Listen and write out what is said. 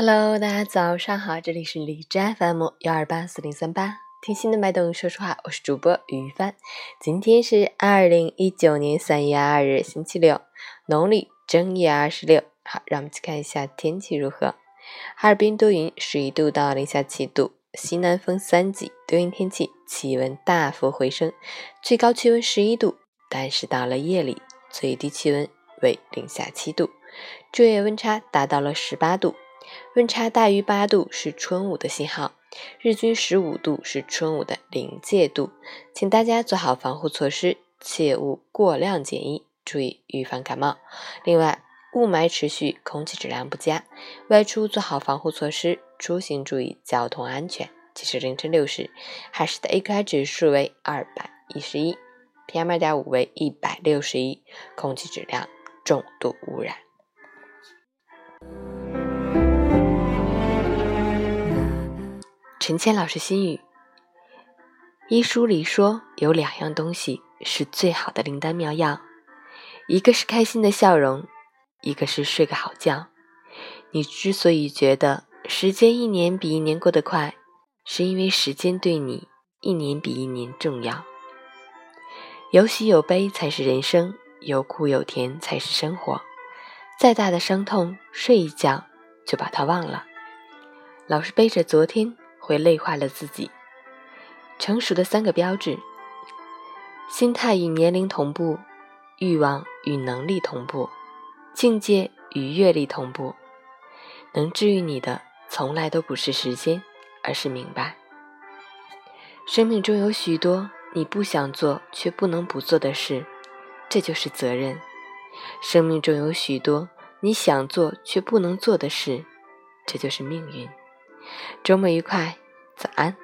Hello，大家早上好，这里是荔枝 FM 幺二八四零三八，听心的脉动，说实话，我是主播于帆。今天是二零一九年三月二日，星期六，农历正月二十六。好，让我们去看一下天气如何。哈尔滨多云，十一度到零下七度，西南风三级，多云天气，气温大幅回升，最高气温十一度，但是到了夜里，最低气温为零下七度。昼夜温差达到了十八度，温差大于八度是春捂的信号，日均十五度是春捂的临界度，请大家做好防护措施，切勿过量减衣，注意预防感冒。另外，雾霾持续，空气质量不佳，外出做好防护措施，出行注意交通安全。截至凌晨六时，海市的 AQI 指数为二百一十一，PM 二点五为一百六十一，空气质量重度污染。陈谦老师心语：医书里说，有两样东西是最好的灵丹妙药，一个是开心的笑容，一个是睡个好觉。你之所以觉得时间一年比一年过得快，是因为时间对你一年比一年重要。有喜有悲才是人生，有苦有甜才是生活。再大的伤痛，睡一觉就把它忘了。老是背着昨天。会累坏了自己。成熟的三个标志：心态与年龄同步，欲望与能力同步，境界与阅历同步。能治愈你的，从来都不是时间，而是明白。生命中有许多你不想做却不能不做的事，这就是责任。生命中有许多你想做却不能做的事，这就是命运。周末愉快，早安。